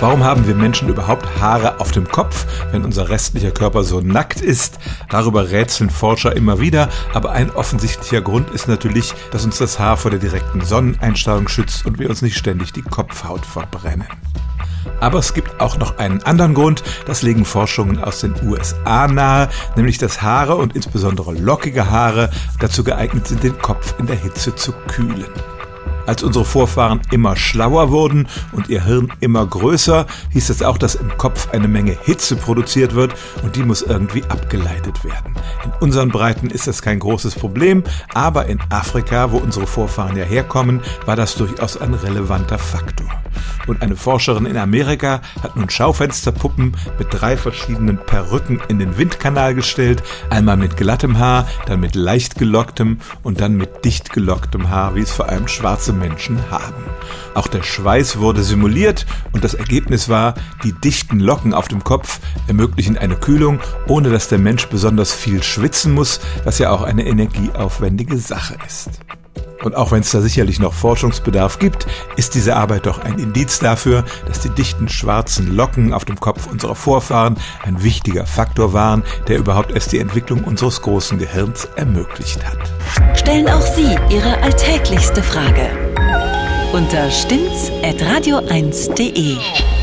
Warum haben wir Menschen überhaupt Haare auf dem Kopf, wenn unser restlicher Körper so nackt ist? Darüber rätseln Forscher immer wieder, aber ein offensichtlicher Grund ist natürlich, dass uns das Haar vor der direkten Sonneneinstrahlung schützt und wir uns nicht ständig die Kopfhaut verbrennen. Aber es gibt auch noch einen anderen Grund, das legen Forschungen aus den USA nahe, nämlich dass Haare und insbesondere lockige Haare dazu geeignet sind, den Kopf in der Hitze zu kühlen. Als unsere Vorfahren immer schlauer wurden und ihr Hirn immer größer, hieß es auch, dass im Kopf eine Menge Hitze produziert wird und die muss irgendwie abgeleitet werden. In unseren Breiten ist das kein großes Problem, aber in Afrika, wo unsere Vorfahren ja herkommen, war das durchaus ein relevanter Faktor. Und eine Forscherin in Amerika hat nun Schaufensterpuppen mit drei verschiedenen Perücken in den Windkanal gestellt. Einmal mit glattem Haar, dann mit leicht gelocktem und dann mit dicht gelocktem Haar, wie es vor allem schwarze Menschen haben. Auch der Schweiß wurde simuliert und das Ergebnis war, die dichten Locken auf dem Kopf ermöglichen eine Kühlung, ohne dass der Mensch besonders viel schwitzen muss, was ja auch eine energieaufwendige Sache ist. Und auch wenn es da sicherlich noch Forschungsbedarf gibt, ist diese Arbeit doch ein Indiz dafür, dass die dichten schwarzen Locken auf dem Kopf unserer Vorfahren ein wichtiger Faktor waren, der überhaupt erst die Entwicklung unseres großen Gehirns ermöglicht hat. Stellen auch Sie Ihre alltäglichste Frage unter stimmt's at radio1.de.